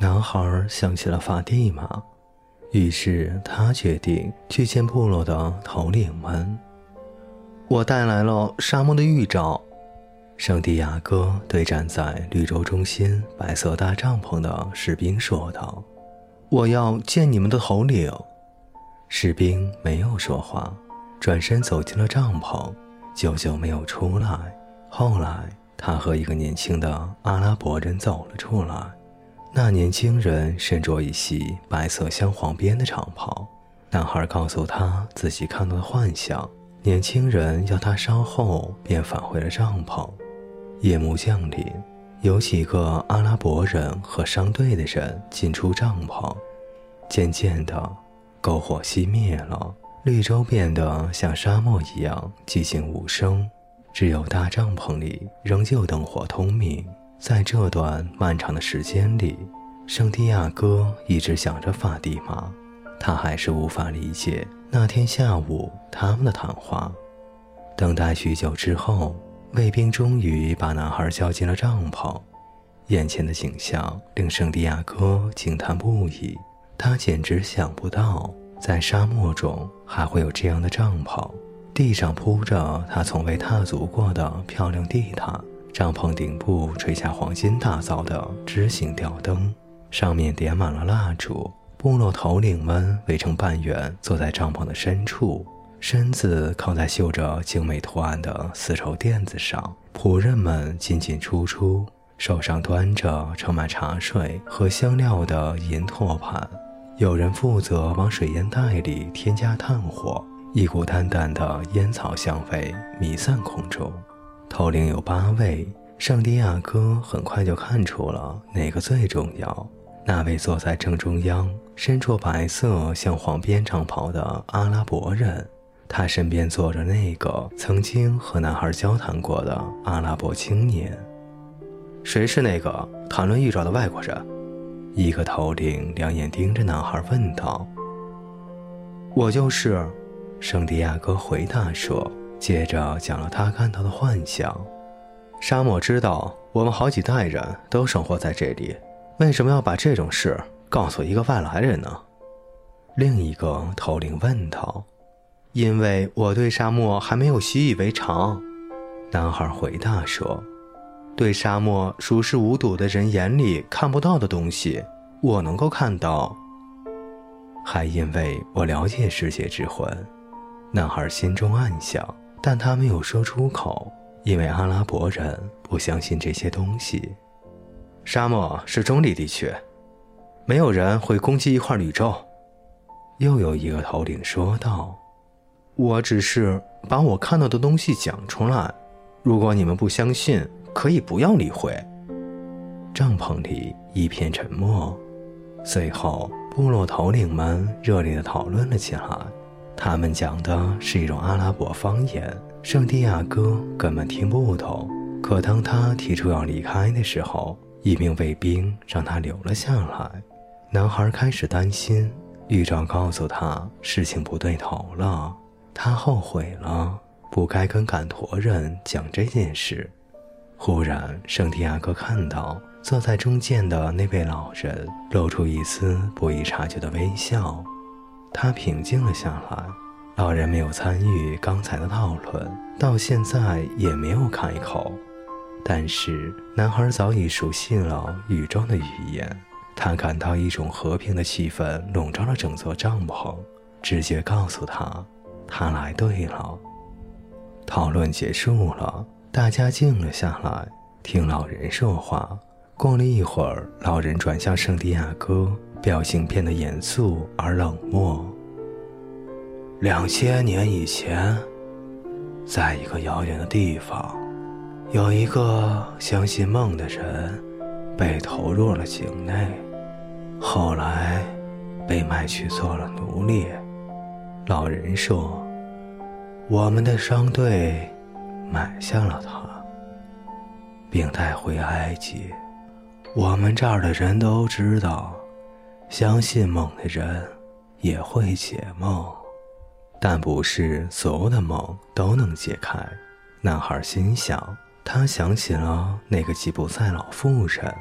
男孩想起了法蒂玛，于是他决定去见部落的头领们。我带来了沙漠的预兆。圣地亚哥对站在绿洲中心白色大帐篷的士兵说道：“我要见你们的头领。”士兵没有说话，转身走进了帐篷，久久没有出来。后来，他和一个年轻的阿拉伯人走了出来。那年轻人身着一袭白色镶黄边的长袍。男孩告诉他自己看到的幻象。年轻人要他稍后便返回了帐篷。夜幕降临，有几个阿拉伯人和商队的人进出帐篷。渐渐的，篝火熄灭了，绿洲变得像沙漠一样寂静无声，只有大帐篷里仍旧灯火通明。在这段漫长的时间里，圣地亚哥一直想着法蒂玛，他还是无法理解那天下午他们的谈话。等待许久之后。卫兵终于把男孩叫进了帐篷，眼前的景象令圣地亚哥惊叹不已。他简直想不到，在沙漠中还会有这样的帐篷。地上铺着他从未踏足过的漂亮地毯，帐篷顶部垂下黄金打造的枝形吊灯，上面点满了蜡烛。部落头领们围成半圆，坐在帐篷的深处。身子靠在绣着精美图案的丝绸垫子上，仆人们进进出出，手上端着盛满茶水和香料的银托盘。有人负责往水烟袋里添加炭火，一股淡淡的烟草香味弥散空中。头领有八位，圣地亚哥很快就看出了哪个最重要。那位坐在正中央、身着白色镶黄边长袍的阿拉伯人。他身边坐着那个曾经和男孩交谈过的阿拉伯青年。谁是那个谈论预兆的外国人？一个头领两眼盯着男孩问道。我就是，圣地亚哥回答说，接着讲了他看到的幻象。沙漠知道我们好几代人都生活在这里，为什么要把这种事告诉一个外来人呢？另一个头领问道。因为我对沙漠还没有习以为常，男孩回答说：“对沙漠熟视无睹的人眼里看不到的东西，我能够看到。还因为我了解世界之魂。”男孩心中暗想，但他没有说出口，因为阿拉伯人不相信这些东西。沙漠是中立地区，没有人会攻击一块绿洲。又有一个头领说道。我只是把我看到的东西讲出来，如果你们不相信，可以不要理会。帐篷里一片沉默，随后部落头领们热烈地讨论了起来。他们讲的是一种阿拉伯方言，圣地亚哥根本听不懂。可当他提出要离开的时候，一名卫兵让他留了下来。男孩开始担心，预兆告诉他事情不对头了。他后悔了，不该跟赶驼人讲这件事。忽然，圣地亚哥看到坐在中间的那位老人露出一丝不易察觉的微笑，他平静了下来。老人没有参与刚才的讨论，到现在也没有开口。但是，男孩早已熟悉了宇宙的语言，他感到一种和平的气氛笼罩了整座帐篷，直觉告诉他。他来对了。讨论结束了，大家静了下来，听老人说话。过了一会儿，老人转向圣地亚哥，表情变得严肃而冷漠。两千年以前，在一个遥远的地方，有一个相信梦的人，被投入了井内，后来被卖去做了奴隶。老人说：“我们的商队买下了他，并带回埃及。我们这儿的人都知道，相信梦的人也会解梦，但不是所有的梦都能解开。”男孩心想，他想起了那个吉普赛老妇人。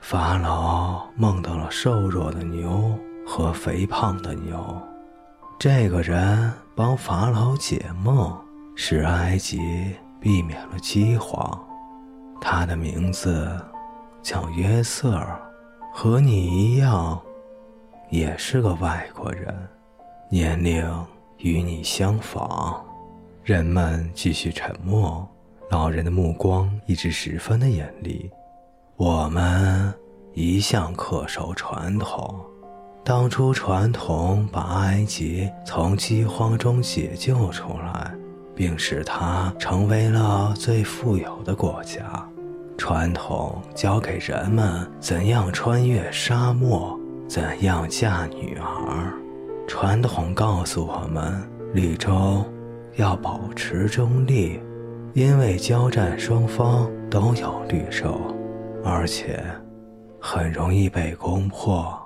法老梦到了瘦弱的牛和肥胖的牛，这个人帮法老解梦，使埃及避免了饥荒。他的名字叫约瑟尔，和你一样，也是个外国人，年龄与你相仿。人们继续沉默，老人的目光一直十分的严厉。我们一向恪守传统。当初传统把埃及从饥荒中解救出来，并使它成为了最富有的国家。传统教给人们怎样穿越沙漠，怎样嫁女儿。传统告诉我们，绿洲要保持中立，因为交战双方都有绿洲。而且，很容易被攻破。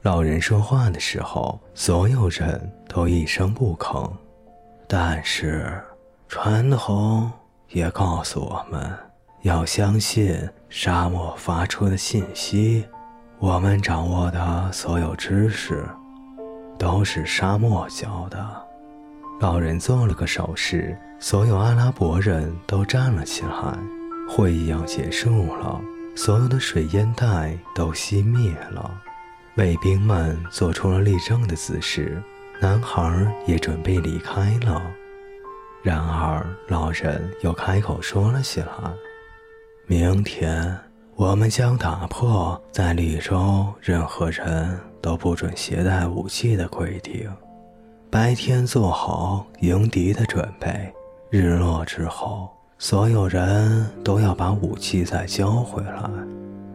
老人说话的时候，所有人都一声不吭。但是，传统也告诉我们，要相信沙漠发出的信息。我们掌握的所有知识，都是沙漠教的。老人做了个手势，所有阿拉伯人都站了起来。会议要结束了。所有的水烟袋都熄灭了，卫兵们做出了立正的姿势，男孩也准备离开了。然而，老人又开口说了起来：“明天，我们将打破在绿洲任何人都不准携带武器的规定。白天做好迎敌的准备，日落之后。”所有人都要把武器再交回来。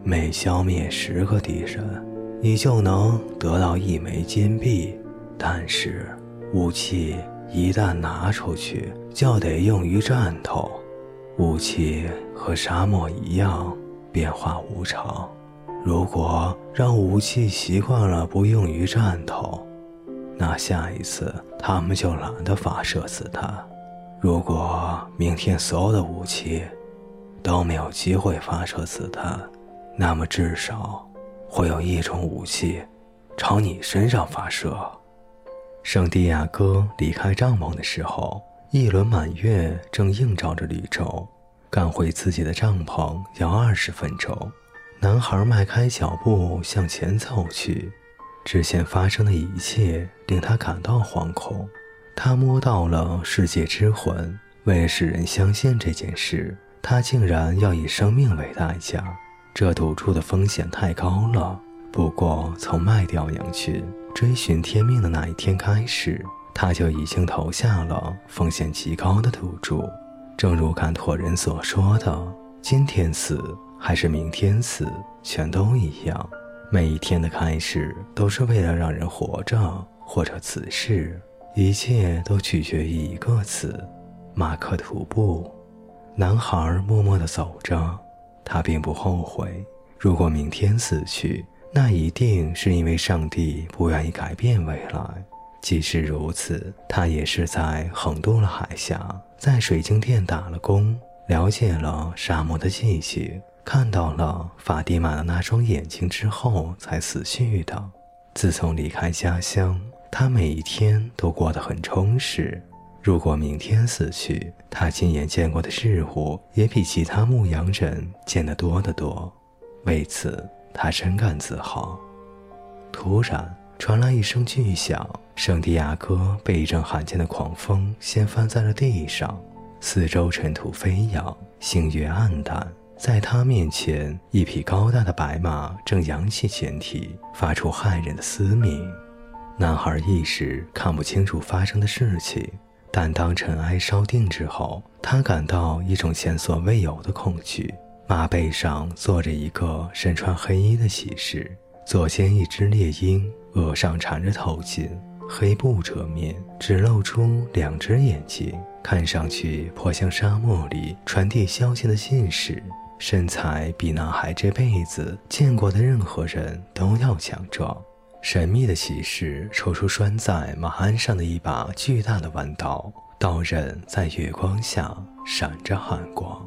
每消灭十个敌人，你就能得到一枚金币。但是，武器一旦拿出去，就得用于战斗。武器和沙漠一样，变化无常。如果让武器习惯了不用于战斗，那下一次他们就懒得发射子弹。如果明天所有的武器都没有机会发射子弹，那么至少会有一种武器朝你身上发射。圣地亚哥离开帐篷的时候，一轮满月正映照着绿洲。赶回自己的帐篷要二十分钟。男孩迈开脚步向前走去，之前发生的一切令他感到惶恐。他摸到了世界之魂，为了使人相信这件事，他竟然要以生命为代价。这赌注的风险太高了。不过，从卖掉羊群、追寻天命的那一天开始，他就已经投下了风险极高的赌注。正如坎托人所说的：“今天死还是明天死，全都一样。每一天的开始都是为了让人活着，或者此事。”一切都取决于一个词：马克吐布。男孩默默地走着，他并不后悔。如果明天死去，那一定是因为上帝不愿意改变未来。即使如此，他也是在横渡了海峡，在水晶店打了工，了解了沙漠的季节，看到了法蒂玛的那双眼睛之后才死去的。自从离开家乡。他每一天都过得很充实。如果明天死去，他亲眼见过的事物也比其他牧羊人见得多得多。为此，他深感自豪。突然传来一声巨响，圣地亚哥被一阵罕见的狂风掀翻在了地上，四周尘土飞扬，星月暗淡。在他面前，一匹高大的白马正扬起前蹄，发出骇人的嘶鸣。男孩一时看不清楚发生的事情，但当尘埃稍定之后，他感到一种前所未有的恐惧。马背上坐着一个身穿黑衣的骑士，左肩一只猎鹰，额上缠着头巾，黑布遮面，只露出两只眼睛，看上去颇像沙漠里传递消息的信使。身材比男孩这辈子见过的任何人都要强壮。神秘的骑士抽出拴在马鞍上的一把巨大的弯刀，刀刃在月光下闪着寒光。